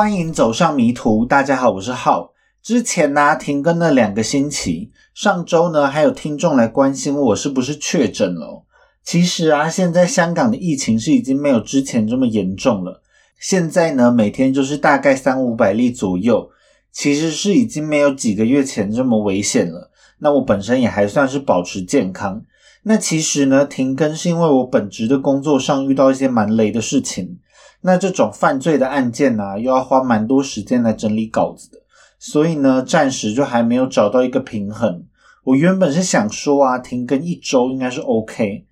欢迎走上迷途。大家好，我是浩。之前呢停更了两个星期，上周呢还有听众来关心我是不是确诊了。其实啊，现在香港的疫情是已经没有之前这么严重了。现在呢每天就是大概三五百例左右，其实是已经没有几个月前这么危险了。那我本身也还算是保持健康。那其实呢停更是因为我本职的工作上遇到一些蛮雷的事情。那这种犯罪的案件呢，又要花蛮多时间来整理稿子的，所以呢，暂时就还没有找到一个平衡。我原本是想说啊，停更一周应该是 OK，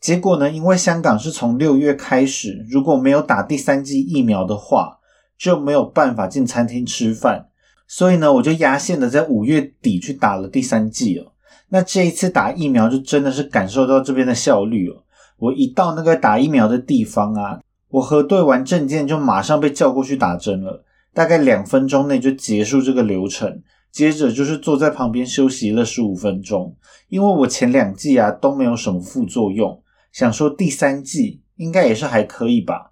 结果呢，因为香港是从六月开始，如果没有打第三剂疫苗的话，就没有办法进餐厅吃饭，所以呢，我就压线的在五月底去打了第三剂了。那这一次打疫苗就真的是感受到这边的效率了。我一到那个打疫苗的地方啊。我核对完证件就马上被叫过去打针了，大概两分钟内就结束这个流程。接着就是坐在旁边休息了十五分钟，因为我前两剂啊都没有什么副作用，想说第三剂应该也是还可以吧。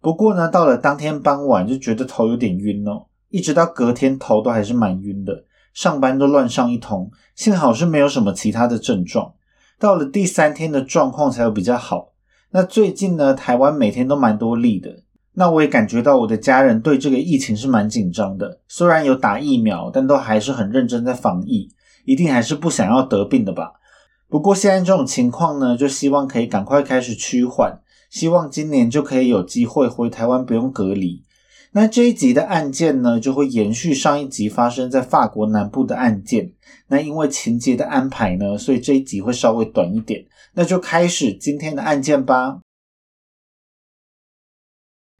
不过呢，到了当天傍晚就觉得头有点晕哦，一直到隔天头都还是蛮晕的，上班都乱上一通。幸好是没有什么其他的症状，到了第三天的状况才有比较好。那最近呢，台湾每天都蛮多例的。那我也感觉到我的家人对这个疫情是蛮紧张的。虽然有打疫苗，但都还是很认真在防疫，一定还是不想要得病的吧。不过现在这种情况呢，就希望可以赶快开始趋缓，希望今年就可以有机会回台湾不用隔离。那这一集的案件呢，就会延续上一集发生在法国南部的案件。那因为情节的安排呢，所以这一集会稍微短一点。那就开始今天的案件吧。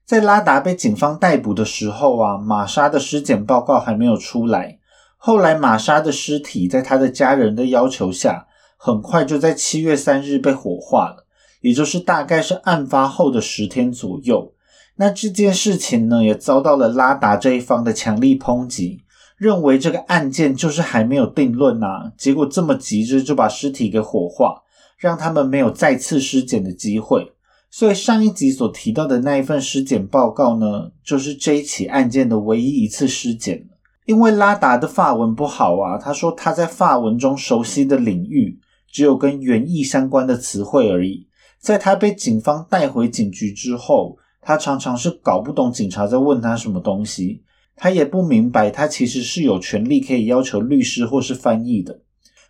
在拉达被警方逮捕的时候啊，玛莎的尸检报告还没有出来。后来玛莎的尸体在他的家人的要求下，很快就在七月三日被火化了，也就是大概是案发后的十天左右。那这件事情呢，也遭到了拉达这一方的强力抨击，认为这个案件就是还没有定论啊，结果这么急着就把尸体给火化，让他们没有再次尸检的机会。所以上一集所提到的那一份尸检报告呢，就是这一起案件的唯一一次尸检。因为拉达的法文不好啊，他说他在法文中熟悉的领域只有跟原意相关的词汇而已。在他被警方带回警局之后。他常常是搞不懂警察在问他什么东西，他也不明白他其实是有权利可以要求律师或是翻译的，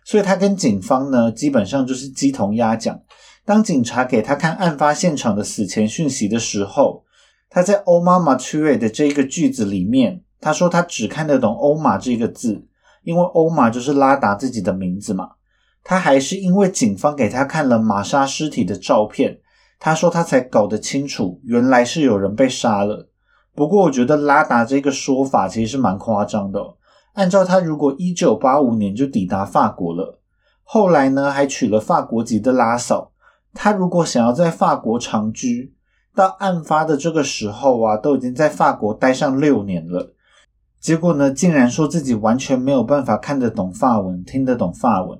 所以他跟警方呢基本上就是鸡同鸭讲。当警察给他看案发现场的死前讯息的时候，他在欧玛马 t u 的这一个句子里面，他说他只看得懂欧玛这个字，因为欧玛就是拉达自己的名字嘛。他还是因为警方给他看了玛莎尸体的照片。他说他才搞得清楚，原来是有人被杀了。不过我觉得拉达这个说法其实是蛮夸张的。按照他如果一九八五年就抵达法国了，后来呢还娶了法国籍的拉嫂，他如果想要在法国长居，到案发的这个时候啊，都已经在法国待上六年了。结果呢，竟然说自己完全没有办法看得懂法文，听得懂法文，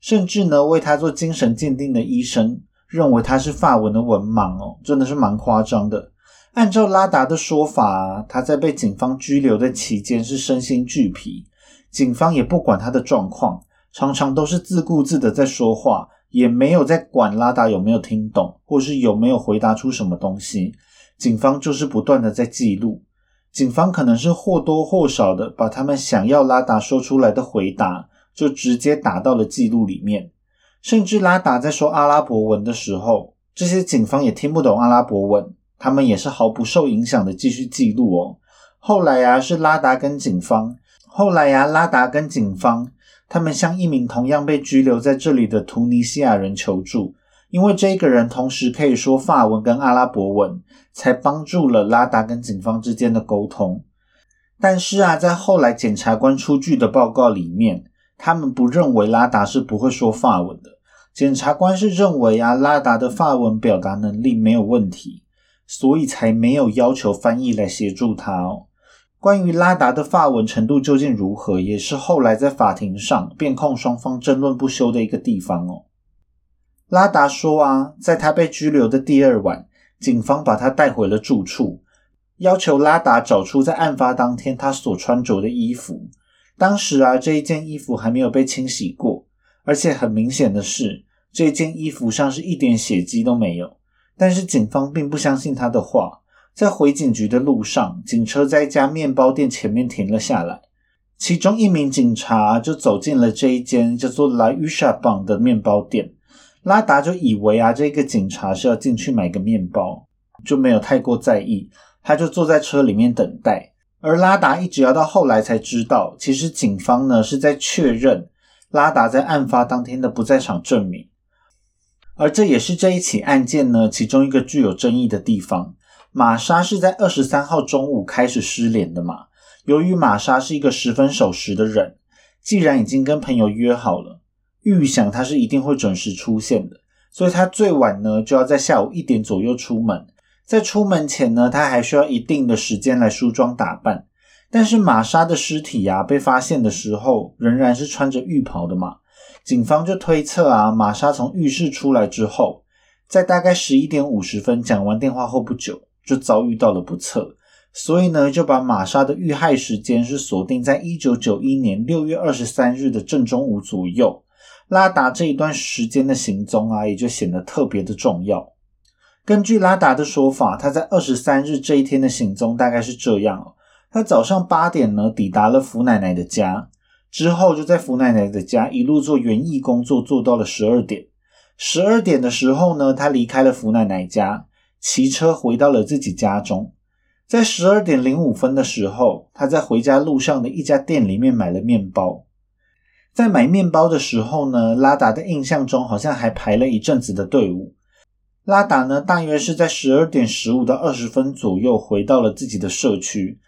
甚至呢为他做精神鉴定的医生。认为他是法文的文盲哦，真的是蛮夸张的。按照拉达的说法，他在被警方拘留的期间是身心俱疲，警方也不管他的状况，常常都是自顾自的在说话，也没有在管拉达有没有听懂，或是有没有回答出什么东西。警方就是不断的在记录，警方可能是或多或少的把他们想要拉达说出来的回答，就直接打到了记录里面。甚至拉达在说阿拉伯文的时候，这些警方也听不懂阿拉伯文，他们也是毫不受影响的继续记录哦。后来呀，是拉达跟警方，后来呀，拉达跟警方，他们向一名同样被拘留在这里的突尼西亚人求助，因为这个人同时可以说法文跟阿拉伯文，才帮助了拉达跟警方之间的沟通。但是啊，在后来检察官出具的报告里面。他们不认为拉达是不会说法文的，检察官是认为啊，拉达的法文表达能力没有问题，所以才没有要求翻译来协助他哦。关于拉达的法文程度究竟如何，也是后来在法庭上辩控双方争论不休的一个地方哦。拉达说啊，在他被拘留的第二晚，警方把他带回了住处，要求拉达找出在案发当天他所穿着的衣服。当时啊，这一件衣服还没有被清洗过，而且很明显的是，这件衣服上是一点血迹都没有。但是警方并不相信他的话，在回警局的路上，警车在一家面包店前面停了下来，其中一名警察就走进了这一间叫做 La Usha Bang 的面包店。拉达就以为啊，这个警察是要进去买个面包，就没有太过在意，他就坐在车里面等待。而拉达一直要到后来才知道，其实警方呢是在确认拉达在案发当天的不在场证明，而这也是这一起案件呢其中一个具有争议的地方。玛莎是在二十三号中午开始失联的嘛？由于玛莎是一个十分守时的人，既然已经跟朋友约好了，预想他是一定会准时出现的，所以他最晚呢就要在下午一点左右出门。在出门前呢，他还需要一定的时间来梳妆打扮。但是玛莎的尸体呀被发现的时候，仍然是穿着浴袍的嘛。警方就推测啊，玛莎从浴室出来之后，在大概十一点五十分讲完电话后不久，就遭遇到了不测，所以呢，就把玛莎的遇害时间是锁定在一九九一年六月二十三日的正中午左右。拉达这一段时间的行踪啊，也就显得特别的重要。根据拉达的说法，他在二十三日这一天的行踪大概是这样。他早上八点呢抵达了福奶奶的家，之后就在福奶奶的家一路做园艺工作，做到了十二点。十二点的时候呢，他离开了福奶奶家，骑车回到了自己家中。在十二点零五分的时候，他在回家路上的一家店里面买了面包。在买面包的时候呢，拉达的印象中好像还排了一阵子的队伍。拉达呢，大约是在十二点十五到二十分左右回到了自己的社区，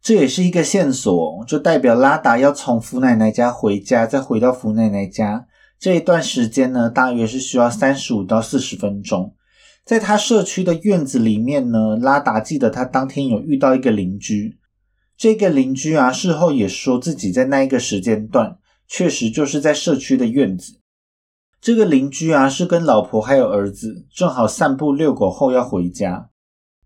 这也是一个线索，就代表拉达要从福奶奶家回家，再回到福奶奶家这一段时间呢，大约是需要三十五到四十分钟。在他社区的院子里面呢，拉达记得他当天有遇到一个邻居，这个邻居啊，事后也说自己在那一个时间段确实就是在社区的院子。这个邻居啊，是跟老婆还有儿子正好散步遛狗后要回家。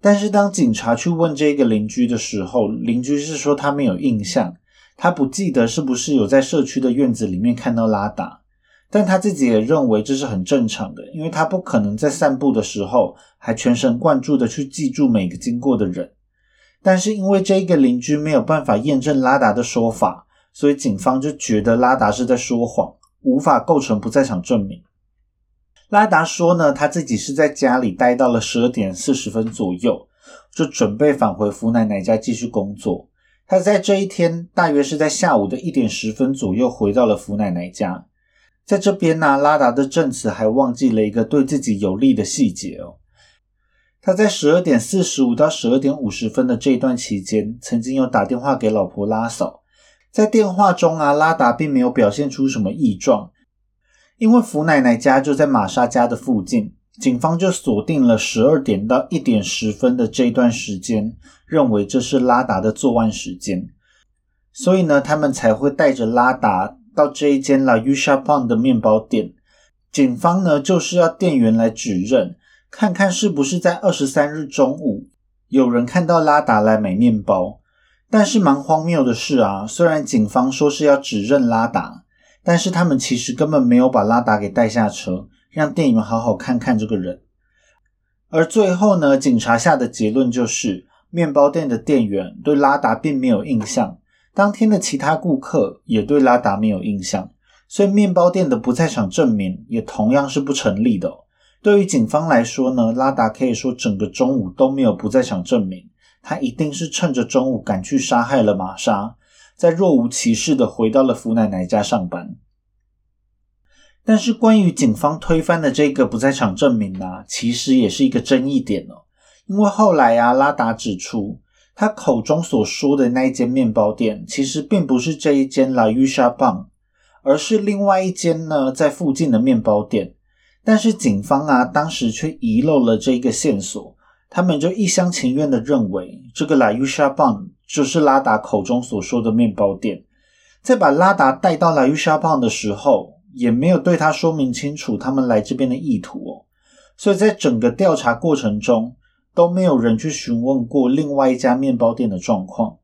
但是当警察去问这个邻居的时候，邻居是说他没有印象，他不记得是不是有在社区的院子里面看到拉达。但他自己也认为这是很正常的，因为他不可能在散步的时候还全神贯注的去记住每个经过的人。但是因为这个邻居没有办法验证拉达的说法，所以警方就觉得拉达是在说谎。无法构成不在场证明。拉达说呢，他自己是在家里待到了十二点四十分左右，就准备返回福奶奶家继续工作。他在这一天大约是在下午的一点十分左右回到了福奶奶家。在这边呢，拉达的证词还忘记了一个对自己有利的细节哦。他在十二点四十五到十二点五十分的这一段期间，曾经有打电话给老婆拉嫂。在电话中啊，拉达并没有表现出什么异状，因为福奶奶家就在玛莎家的附近，警方就锁定了十二点到一点十分的这段时间，认为这是拉达的作案时间，所以呢，他们才会带着拉达到这一间 La Usha Pan 的面包店。警方呢，就是要店员来指认，看看是不是在二十三日中午有人看到拉达来买面包。但是蛮荒谬的是啊，虽然警方说是要指认拉达，但是他们其实根本没有把拉达给带下车，让店员好好看看这个人。而最后呢，警察下的结论就是，面包店的店员对拉达并没有印象，当天的其他顾客也对拉达没有印象，所以面包店的不在场证明也同样是不成立的。对于警方来说呢，拉达可以说整个中午都没有不在场证明。他一定是趁着中午赶去杀害了玛莎，再若无其事的回到了福奶奶家上班。但是关于警方推翻的这个不在场证明呢，其实也是一个争议点哦。因为后来啊，拉达指出，他口中所说的那一间面包店，其实并不是这一间 La Usha 棒，而是另外一间呢在附近的面包店。但是警方啊，当时却遗漏了这个线索。他们就一厢情愿的认为，这个 La Usha Bang 就是拉达口中所说的面包店。在把拉达带到 La Usha Bang 的时候，也没有对他说明清楚他们来这边的意图哦。所以在整个调查过程中，都没有人去询问过另外一家面包店的状况。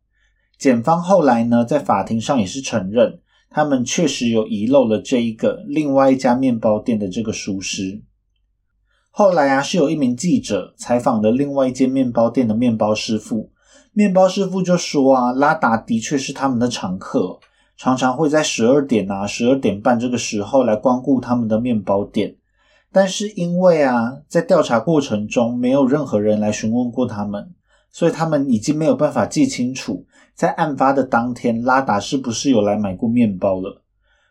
检方后来呢，在法庭上也是承认，他们确实有遗漏了这一个另外一家面包店的这个疏失。后来啊，是有一名记者采访了另外一间面包店的面包师傅，面包师傅就说啊，拉达的确是他们的常客，常常会在十二点啊、十二点半这个时候来光顾他们的面包店。但是因为啊，在调查过程中没有任何人来询问过他们，所以他们已经没有办法记清楚在案发的当天拉达是不是有来买过面包了，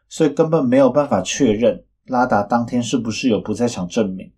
所以根本没有办法确认拉达当天是不是有不在场证明。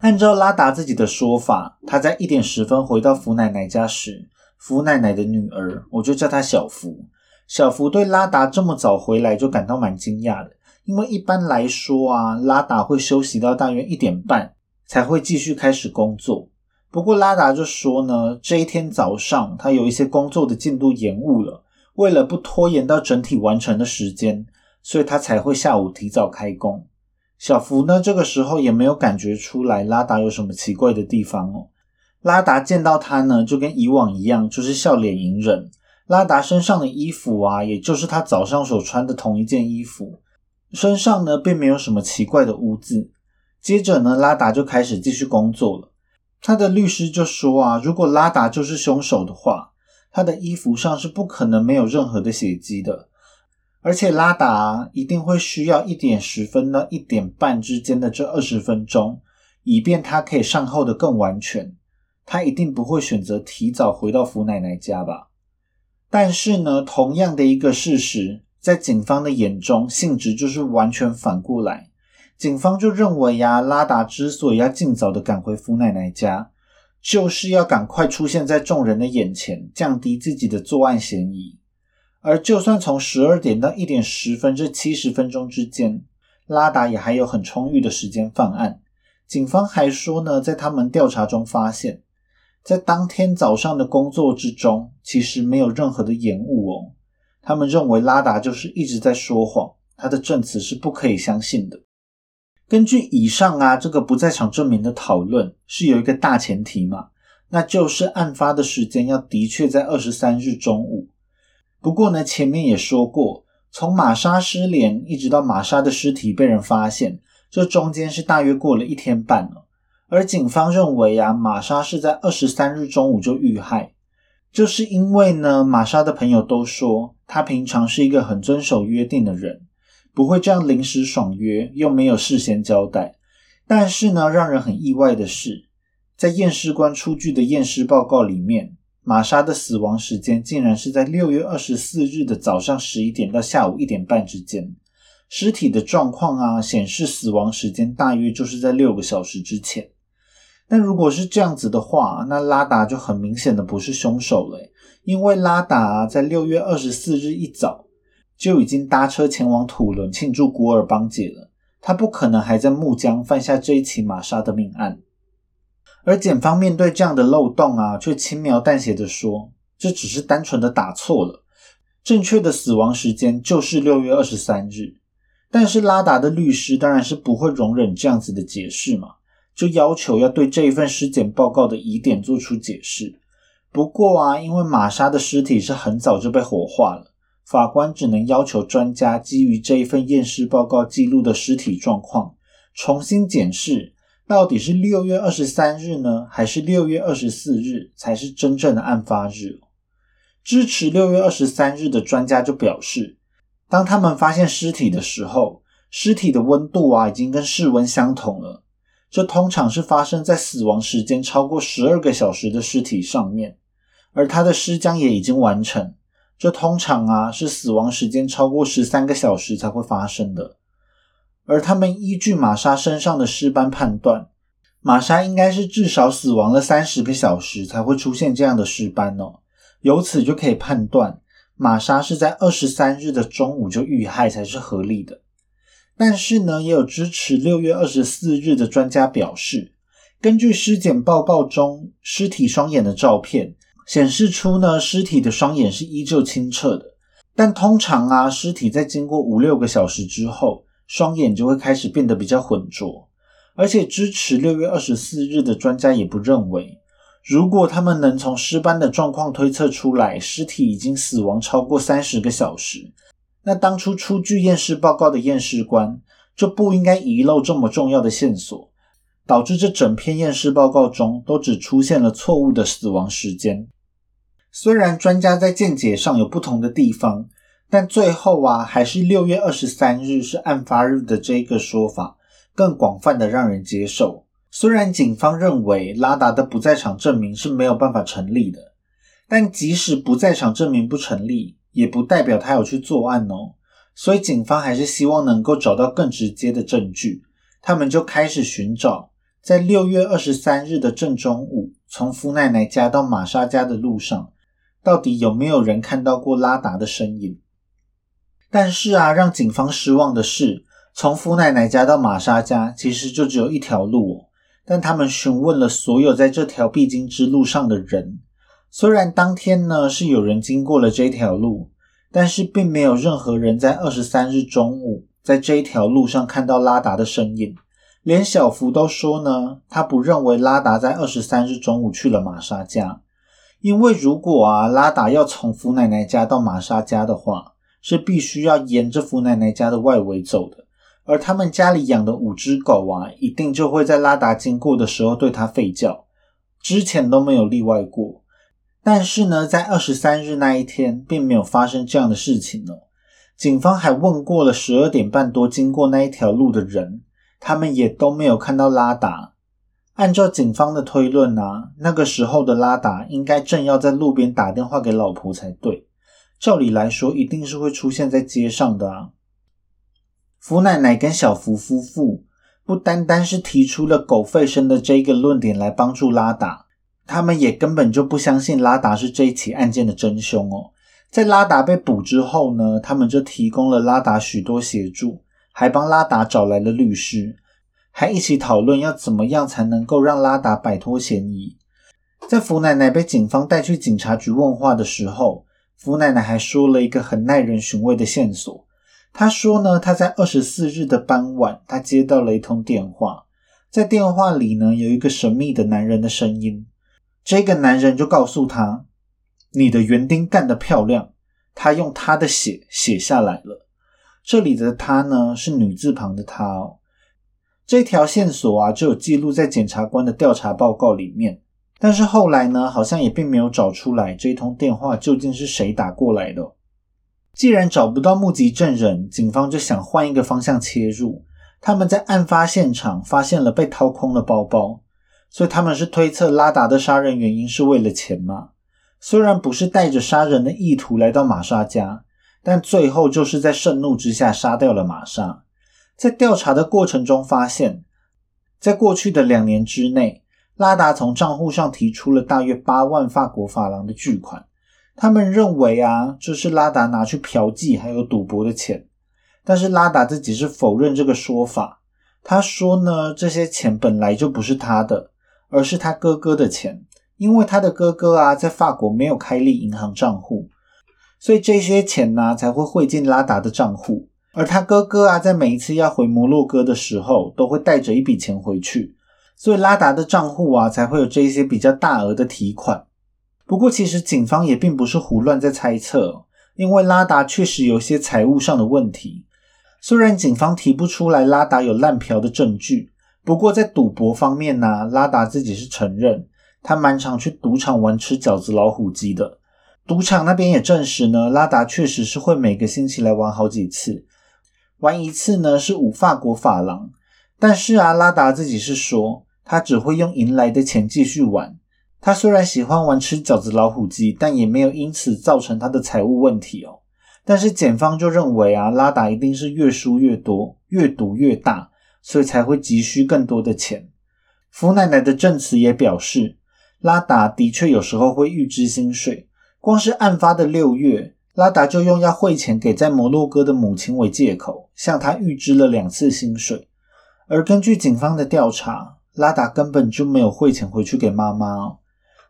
按照拉达自己的说法，他在一点十分回到福奶奶家时，福奶奶的女儿，我就叫她小福，小福对拉达这么早回来就感到蛮惊讶的。因为一般来说啊，拉达会休息到大约一点半才会继续开始工作。不过拉达就说呢，这一天早上他有一些工作的进度延误了，为了不拖延到整体完成的时间，所以他才会下午提早开工。小福呢，这个时候也没有感觉出来拉达有什么奇怪的地方哦。拉达见到他呢，就跟以往一样，就是笑脸迎人。拉达身上的衣服啊，也就是他早上所穿的同一件衣服。身上呢，并没有什么奇怪的污渍。接着呢，拉达就开始继续工作了。他的律师就说啊，如果拉达就是凶手的话，他的衣服上是不可能没有任何的血迹的。而且拉达一定会需要一点十分到一点半之间的这二十分钟，以便他可以善后的更完全。他一定不会选择提早回到福奶奶家吧？但是呢，同样的一个事实。在警方的眼中，性质就是完全反过来。警方就认为呀，拉达之所以要尽早的赶回福奶奶家，就是要赶快出现在众人的眼前，降低自己的作案嫌疑。而就算从十二点到一点十分这七十分钟之间，拉达也还有很充裕的时间犯案。警方还说呢，在他们调查中发现，在当天早上的工作之中，其实没有任何的延误哦。他们认为拉达就是一直在说谎，他的证词是不可以相信的。根据以上啊这个不在场证明的讨论，是有一个大前提嘛，那就是案发的时间要的确在二十三日中午。不过呢，前面也说过，从玛莎失联一直到玛莎的尸体被人发现，这中间是大约过了一天半了。而警方认为啊，玛莎是在二十三日中午就遇害。就是因为呢，玛莎的朋友都说她平常是一个很遵守约定的人，不会这样临时爽约，又没有事先交代。但是呢，让人很意外的是，在验尸官出具的验尸报告里面，玛莎的死亡时间竟然是在六月二十四日的早上十一点到下午一点半之间。尸体的状况啊，显示死亡时间大约就是在六个小时之前。那如果是这样子的话，那拉达就很明显的不是凶手了，因为拉达在六月二十四日一早就已经搭车前往土伦庆祝古尔邦节了，他不可能还在木江犯下这一起玛莎的命案。而检方面对这样的漏洞啊，却轻描淡写的说，这只是单纯的打错了，正确的死亡时间就是六月二十三日。但是拉达的律师当然是不会容忍这样子的解释嘛。就要求要对这一份尸检报告的疑点做出解释。不过啊，因为玛莎的尸体是很早就被火化了，法官只能要求专家基于这一份验尸报告记录的尸体状况，重新检视到底是六月二十三日呢，还是六月二十四日才是真正的案发日。支持六月二十三日的专家就表示，当他们发现尸体的时候，尸体的温度啊已经跟室温相同了。这通常是发生在死亡时间超过十二个小时的尸体上面，而他的尸僵也已经完成。这通常啊是死亡时间超过十三个小时才会发生的。而他们依据玛莎身上的尸斑判断，玛莎应该是至少死亡了三十个小时才会出现这样的尸斑哦。由此就可以判断，玛莎是在二十三日的中午就遇害才是合理的。但是呢，也有支持六月二十四日的专家表示，根据尸检报告中尸体双眼的照片显示出呢，尸体的双眼是依旧清澈的。但通常啊，尸体在经过五六个小时之后，双眼就会开始变得比较浑浊。而且支持六月二十四日的专家也不认为，如果他们能从尸斑的状况推测出来尸体已经死亡超过三十个小时，那当初出具验尸报告的验尸官就不应该遗漏这么重要的线索，导致这整篇验尸报告中都只出现了错误的死亡时间。虽然专家在见解上有不同的地方。但最后啊，还是六月二十三日是案发日的这个说法更广泛的让人接受。虽然警方认为拉达的不在场证明是没有办法成立的，但即使不在场证明不成立，也不代表他有去作案哦。所以警方还是希望能够找到更直接的证据，他们就开始寻找在六月二十三日的正中午，从福奶奶家到玛莎家的路上，到底有没有人看到过拉达的身影。但是啊，让警方失望的是，从福奶奶家到玛莎家其实就只有一条路哦。但他们询问了所有在这条必经之路上的人，虽然当天呢是有人经过了这条路，但是并没有任何人在二十三日中午在这一条路上看到拉达的身影。连小福都说呢，他不认为拉达在二十三日中午去了玛莎家，因为如果啊拉达要从福奶奶家到玛莎家的话。是必须要沿着福奶奶家的外围走的，而他们家里养的五只狗啊，一定就会在拉达经过的时候对它吠叫，之前都没有例外过。但是呢，在二十三日那一天，并没有发生这样的事情哦。警方还问过了十二点半多经过那一条路的人，他们也都没有看到拉达。按照警方的推论啊，那个时候的拉达应该正要在路边打电话给老婆才对。照理来说，一定是会出现在街上的啊。福奶奶跟小福夫妇不单单是提出了狗吠声的这个论点来帮助拉达，他们也根本就不相信拉达是这一起案件的真凶哦。在拉达被捕之后呢，他们就提供了拉达许多协助，还帮拉达找来了律师，还一起讨论要怎么样才能够让拉达摆脱嫌疑。在福奶奶被警方带去警察局问话的时候。福奶奶还说了一个很耐人寻味的线索。她说呢，她在二十四日的傍晚，她接到了一通电话，在电话里呢，有一个神秘的男人的声音。这个男人就告诉她：“你的园丁干得漂亮。”他用他的血写下来了。这里的他呢，是女字旁的他哦。这条线索啊，就有记录在检察官的调查报告里面。但是后来呢，好像也并没有找出来这通电话究竟是谁打过来的。既然找不到目击证人，警方就想换一个方向切入。他们在案发现场发现了被掏空的包包，所以他们是推测拉达的杀人原因是为了钱吗？虽然不是带着杀人的意图来到玛莎家，但最后就是在盛怒之下杀掉了玛莎。在调查的过程中发现，在过去的两年之内。拉达从账户上提出了大约八万法国法郎的巨款，他们认为啊，这是拉达拿去嫖妓还有赌博的钱。但是拉达自己是否认这个说法，他说呢，这些钱本来就不是他的，而是他哥哥的钱，因为他的哥哥啊在法国没有开立银行账户，所以这些钱呢才会汇进拉达的账户，而他哥哥啊在每一次要回摩洛哥的时候，都会带着一笔钱回去。所以拉达的账户啊，才会有这一些比较大额的提款。不过，其实警方也并不是胡乱在猜测，因为拉达确实有些财务上的问题。虽然警方提不出来拉达有滥嫖的证据，不过在赌博方面呢，拉达自己是承认他蛮常去赌场玩吃饺子老虎机的。赌场那边也证实呢，拉达确实是会每个星期来玩好几次，玩一次呢是五法国法郎。但是啊，拉达自己是说。他只会用赢来的钱继续玩。他虽然喜欢玩吃饺子老虎机，但也没有因此造成他的财务问题哦。但是检方就认为啊，拉达一定是越输越多，越赌越大，所以才会急需更多的钱。福奶奶的证词也表示，拉达的确有时候会预支薪水。光是案发的六月，拉达就用要汇钱给在摩洛哥的母亲为借口，向他预支了两次薪水。而根据警方的调查，拉达根本就没有汇钱回去给妈妈。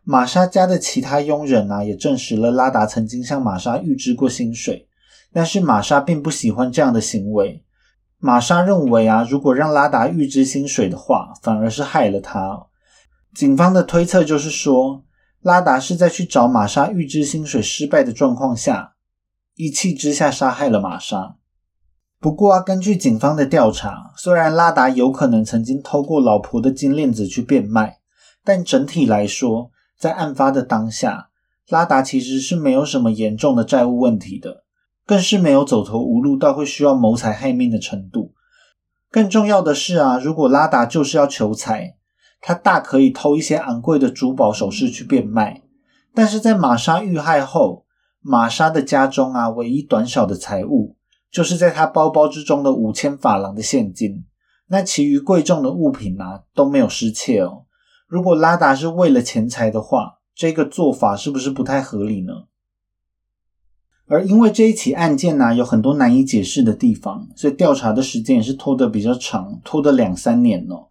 玛莎家的其他佣人啊，也证实了拉达曾经向玛莎预支过薪水，但是玛莎并不喜欢这样的行为。玛莎认为啊，如果让拉达预支薪水的话，反而是害了他。警方的推测就是说，拉达是在去找玛莎预支薪水失败的状况下，一气之下杀害了玛莎。不过啊，根据警方的调查，虽然拉达有可能曾经偷过老婆的金链子去变卖，但整体来说，在案发的当下，拉达其实是没有什么严重的债务问题的。更是没有走投无路到会需要谋财害命的程度。更重要的是啊，如果拉达就是要求财，他大可以偷一些昂贵的珠宝首饰去变卖。但是在玛莎遇害后，玛莎的家中啊，唯一短少的财物就是在他包包之中的五千法郎的现金。那其余贵重的物品啊都没有失窃哦。如果拉达是为了钱财的话，这个做法是不是不太合理呢？而因为这一起案件呢，有很多难以解释的地方，所以调查的时间也是拖得比较长，拖得两三年哦。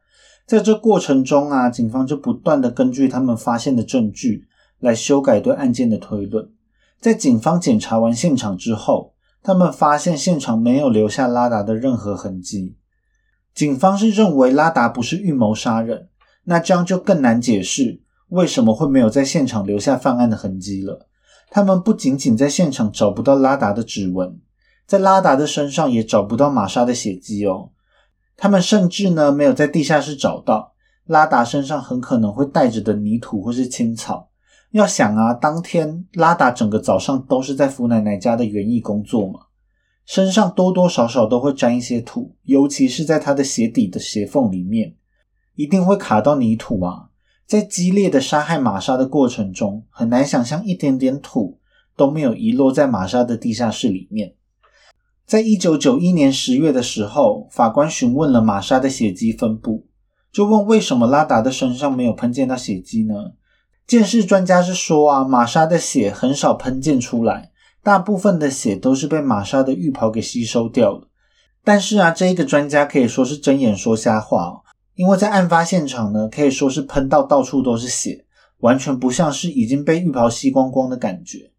在这过程中啊，警方就不断的根据他们发现的证据来修改对案件的推论。在警方检查完现场之后，他们发现现场没有留下拉达的任何痕迹。警方是认为拉达不是预谋杀人，那这样就更难解释为什么会没有在现场留下犯案的痕迹了。他们不仅仅在现场找不到拉达的指纹，在拉达的身上也找不到玛莎的血迹哦。他们甚至呢没有在地下室找到拉达身上很可能会带着的泥土或是青草。要想啊，当天拉达整个早上都是在福奶奶家的园艺工作嘛，身上多多少少都会沾一些土，尤其是在他的鞋底的鞋缝里面，一定会卡到泥土啊。在激烈的杀害玛莎的过程中，很难想象一点点土都没有遗落在玛莎的地下室里面。在一九九一年十月的时候，法官询问了玛莎的血迹分布，就问为什么拉达的身上没有喷溅到血迹呢？鉴识专家是说啊，玛莎的血很少喷溅出来，大部分的血都是被玛莎的浴袍给吸收掉了。但是啊，这一个专家可以说是睁眼说瞎话哦。因为在案发现场呢，可以说是喷到到处都是血，完全不像是已经被浴袍吸光光的感觉。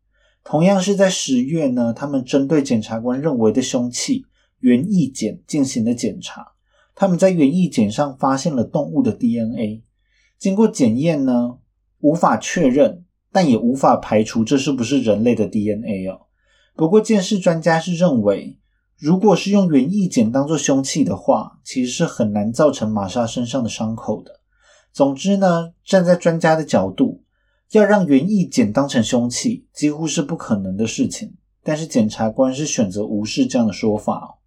同样是在十月呢，他们针对检察官认为的凶器原意检进行了检查，他们在原意检上发现了动物的 DNA，经过检验呢，无法确认，但也无法排除这是不是人类的 DNA 哦。不过鉴识专家是认为。如果是用园艺剪当做凶器的话，其实是很难造成玛莎身上的伤口的。总之呢，站在专家的角度，要让园艺剪当成凶器，几乎是不可能的事情。但是检察官是选择无视这样的说法。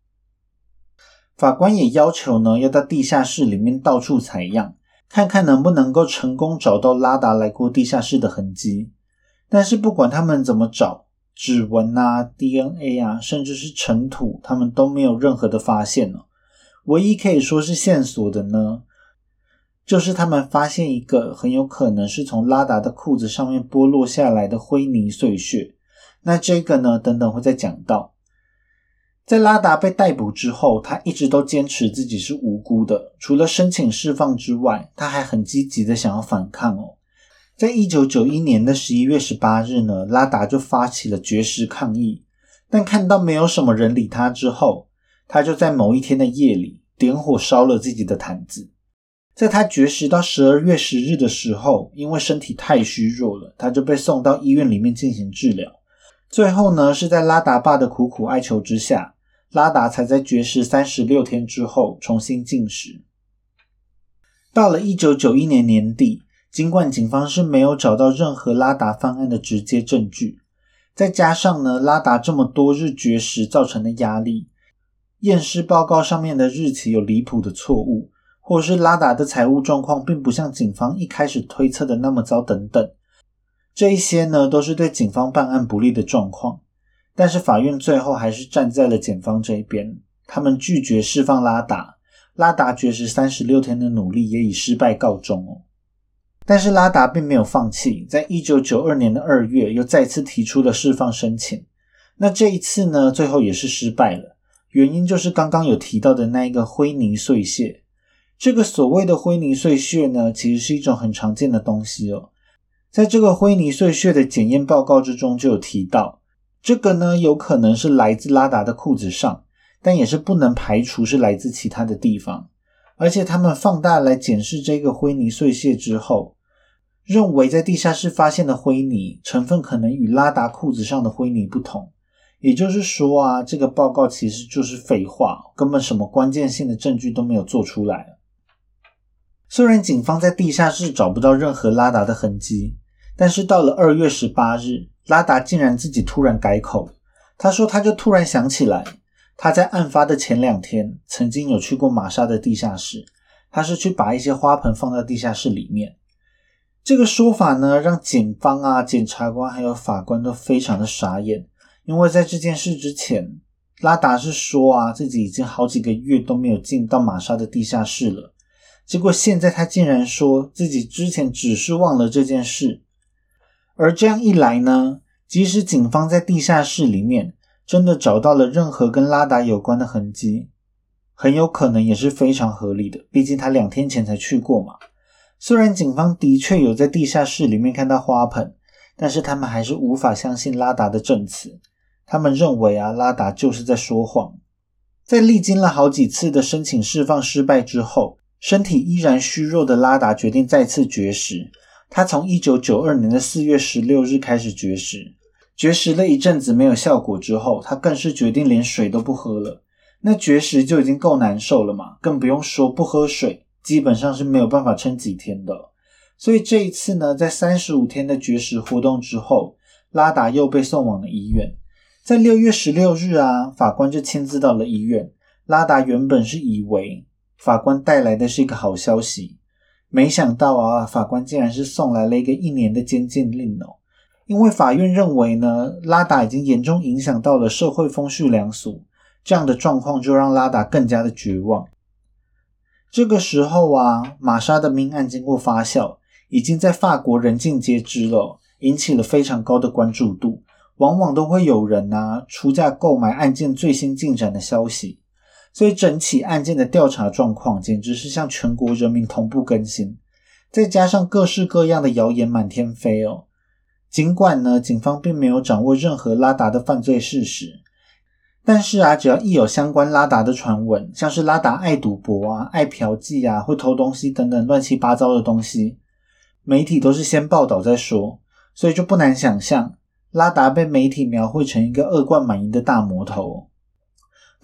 法官也要求呢，要到地下室里面到处采样，看看能不能够成功找到拉达来过地下室的痕迹。但是不管他们怎么找，指纹啊、DNA 啊，甚至是尘土，他们都没有任何的发现呢。唯一可以说是线索的呢，就是他们发现一个很有可能是从拉达的裤子上面剥落下来的灰泥碎屑。那这个呢，等等会再讲到。在拉达被逮捕之后，他一直都坚持自己是无辜的，除了申请释放之外，他还很积极的想要反抗哦。在一九九一年的十一月十八日呢，拉达就发起了绝食抗议。但看到没有什么人理他之后，他就在某一天的夜里点火烧了自己的毯子。在他绝食到十二月十日的时候，因为身体太虚弱了，他就被送到医院里面进行治疗。最后呢，是在拉达爸的苦苦哀求之下，拉达才在绝食三十六天之后重新进食。到了一九九一年年底。尽管警方是没有找到任何拉达犯案的直接证据，再加上呢拉达这么多日绝食造成的压力，验尸报告上面的日期有离谱的错误，或是拉达的财务状况并不像警方一开始推测的那么糟等等，这一些呢都是对警方办案不利的状况。但是法院最后还是站在了检方这一边，他们拒绝释放拉达，拉达绝食三十六天的努力也以失败告终哦。但是拉达并没有放弃，在一九九二年的二月又再次提出了释放申请。那这一次呢，最后也是失败了。原因就是刚刚有提到的那一个灰泥碎屑。这个所谓的灰泥碎屑呢，其实是一种很常见的东西哦。在这个灰泥碎屑的检验报告之中就有提到，这个呢有可能是来自拉达的裤子上，但也是不能排除是来自其他的地方。而且他们放大来检视这个灰泥碎屑之后，认为在地下室发现的灰泥成分可能与拉达裤子上的灰泥不同。也就是说啊，这个报告其实就是废话，根本什么关键性的证据都没有做出来。虽然警方在地下室找不到任何拉达的痕迹，但是到了二月十八日，拉达竟然自己突然改口，他说他就突然想起来，他在案发的前两天曾经有去过玛莎的地下室，他是去把一些花盆放在地下室里面。这个说法呢，让警方啊、检察官还有法官都非常的傻眼。因为在这件事之前，拉达是说啊，自己已经好几个月都没有进到玛莎的地下室了。结果现在他竟然说自己之前只是忘了这件事。而这样一来呢，即使警方在地下室里面真的找到了任何跟拉达有关的痕迹，很有可能也是非常合理的。毕竟他两天前才去过嘛。虽然警方的确有在地下室里面看到花盆，但是他们还是无法相信拉达的证词。他们认为啊，拉达就是在说谎。在历经了好几次的申请释放失败之后，身体依然虚弱的拉达决定再次绝食。他从一九九二年的四月十六日开始绝食，绝食了一阵子没有效果之后，他更是决定连水都不喝了。那绝食就已经够难受了嘛，更不用说不喝水，基本上是没有办法撑几天的。所以这一次呢，在三十五天的绝食活动之后，拉达又被送往了医院。在六月十六日啊，法官就亲自到了医院。拉达原本是以为法官带来的是一个好消息，没想到啊，法官竟然是送来了一个一年的监禁令哦。因为法院认为呢，拉达已经严重影响到了社会风序良俗，这样的状况就让拉达更加的绝望。这个时候啊，玛莎的命案经过发酵，已经在法国人尽皆知了，引起了非常高的关注度。往往都会有人啊出价购买案件最新进展的消息，所以整起案件的调查状况简直是向全国人民同步更新。再加上各式各样的谣言满天飞哦，尽管呢警方并没有掌握任何拉达的犯罪事实，但是啊只要一有相关拉达的传闻，像是拉达爱赌博啊、爱嫖妓啊、会偷东西等等乱七八糟的东西，媒体都是先报道再说，所以就不难想象。拉达被媒体描绘成一个恶贯满盈的大魔头。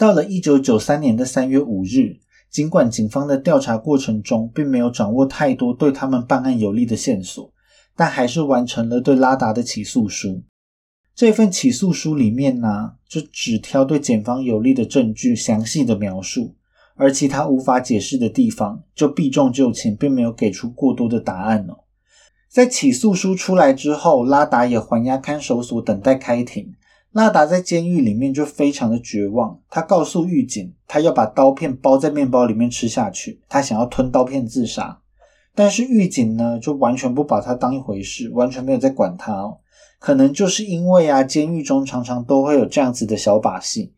到了一九九三年的三月五日，尽管警方的调查过程中并没有掌握太多对他们办案有利的线索，但还是完成了对拉达的起诉书。这份起诉书里面呢，就只挑对检方有利的证据详细的描述，而其他无法解释的地方就避重就轻，并没有给出过多的答案哦。在起诉书出来之后，拉达也还押看守所等待开庭。拉达在监狱里面就非常的绝望，他告诉狱警，他要把刀片包在面包里面吃下去，他想要吞刀片自杀。但是狱警呢，就完全不把他当一回事，完全没有在管他。可能就是因为啊，监狱中常常都会有这样子的小把戏。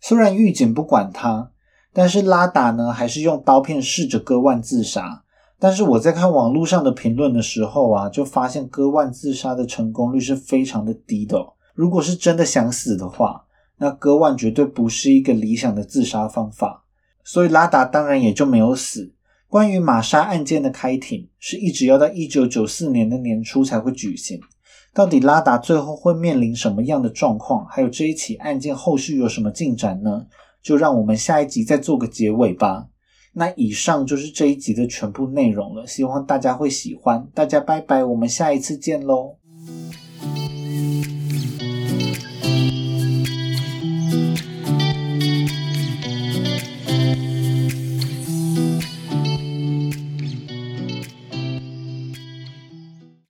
虽然狱警不管他，但是拉达呢，还是用刀片试着割腕自杀。但是我在看网络上的评论的时候啊，就发现割腕自杀的成功率是非常的低的。如果是真的想死的话，那割腕绝对不是一个理想的自杀方法。所以拉达当然也就没有死。关于玛莎案件的开庭，是一直要到一九九四年的年初才会举行。到底拉达最后会面临什么样的状况？还有这一起案件后续有什么进展呢？就让我们下一集再做个结尾吧。那以上就是这一集的全部内容了，希望大家会喜欢。大家拜拜，我们下一次见喽。